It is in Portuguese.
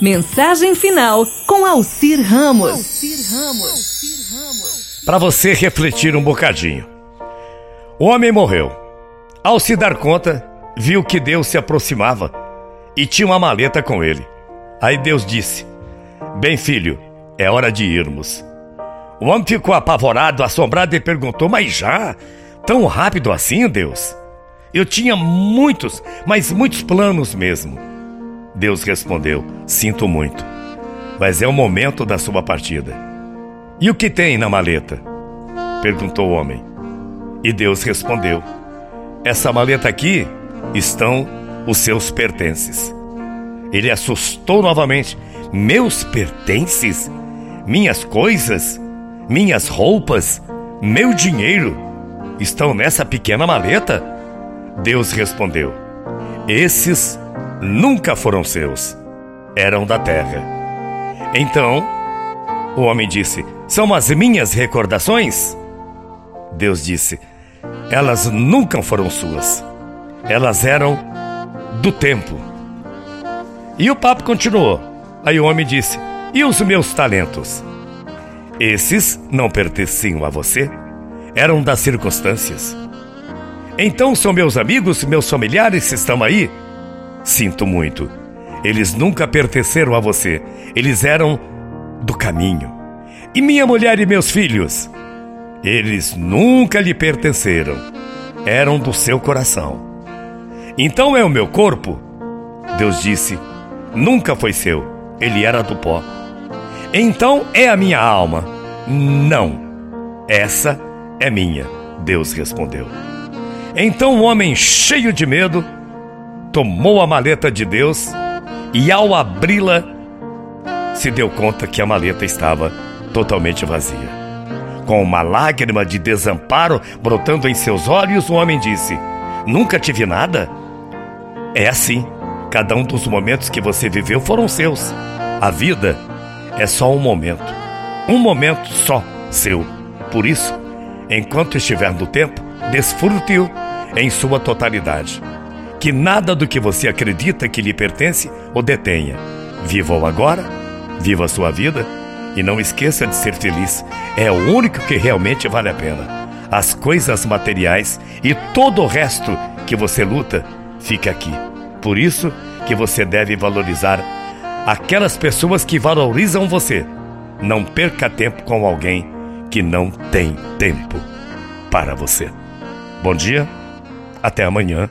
Mensagem final com Alcir Ramos. Para você refletir um bocadinho. O homem morreu. Ao se dar conta, viu que Deus se aproximava e tinha uma maleta com ele. Aí Deus disse: Bem, filho, é hora de irmos. O homem ficou apavorado, assombrado e perguntou: Mas já? Tão rápido assim, Deus? Eu tinha muitos, mas muitos planos mesmo. Deus respondeu: Sinto muito, mas é o momento da sua partida. E o que tem na maleta? perguntou o homem. E Deus respondeu: Essa maleta aqui estão os seus pertences. Ele assustou novamente: Meus pertences? Minhas coisas? Minhas roupas? Meu dinheiro? Estão nessa pequena maleta? Deus respondeu: Esses nunca foram seus, eram da terra. Então, o homem disse: São as minhas recordações? Deus disse: Elas nunca foram suas, elas eram do tempo. E o papo continuou. Aí o homem disse: E os meus talentos? Esses não pertenciam a você, eram das circunstâncias. Então são meus amigos, meus familiares que estão aí? Sinto muito. Eles nunca pertenceram a você. Eles eram do caminho. E minha mulher e meus filhos? Eles nunca lhe pertenceram. Eram do seu coração. Então é o meu corpo? Deus disse: Nunca foi seu. Ele era do pó. Então é a minha alma? Não. Essa é minha. Deus respondeu. Então o homem, cheio de medo, tomou a maleta de Deus e, ao abri-la, se deu conta que a maleta estava totalmente vazia. Com uma lágrima de desamparo brotando em seus olhos, o homem disse: Nunca tive nada? É assim. Cada um dos momentos que você viveu foram seus. A vida é só um momento. Um momento só seu. Por isso, enquanto estiver no tempo, desfrute-o em sua totalidade que nada do que você acredita que lhe pertence o detenha. Viva o agora, viva a sua vida e não esqueça de ser feliz. É o único que realmente vale a pena. As coisas materiais e todo o resto que você luta fica aqui. Por isso que você deve valorizar aquelas pessoas que valorizam você. Não perca tempo com alguém que não tem tempo para você. Bom dia, até amanhã